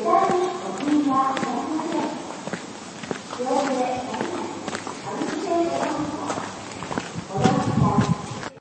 下車にお気があり。両手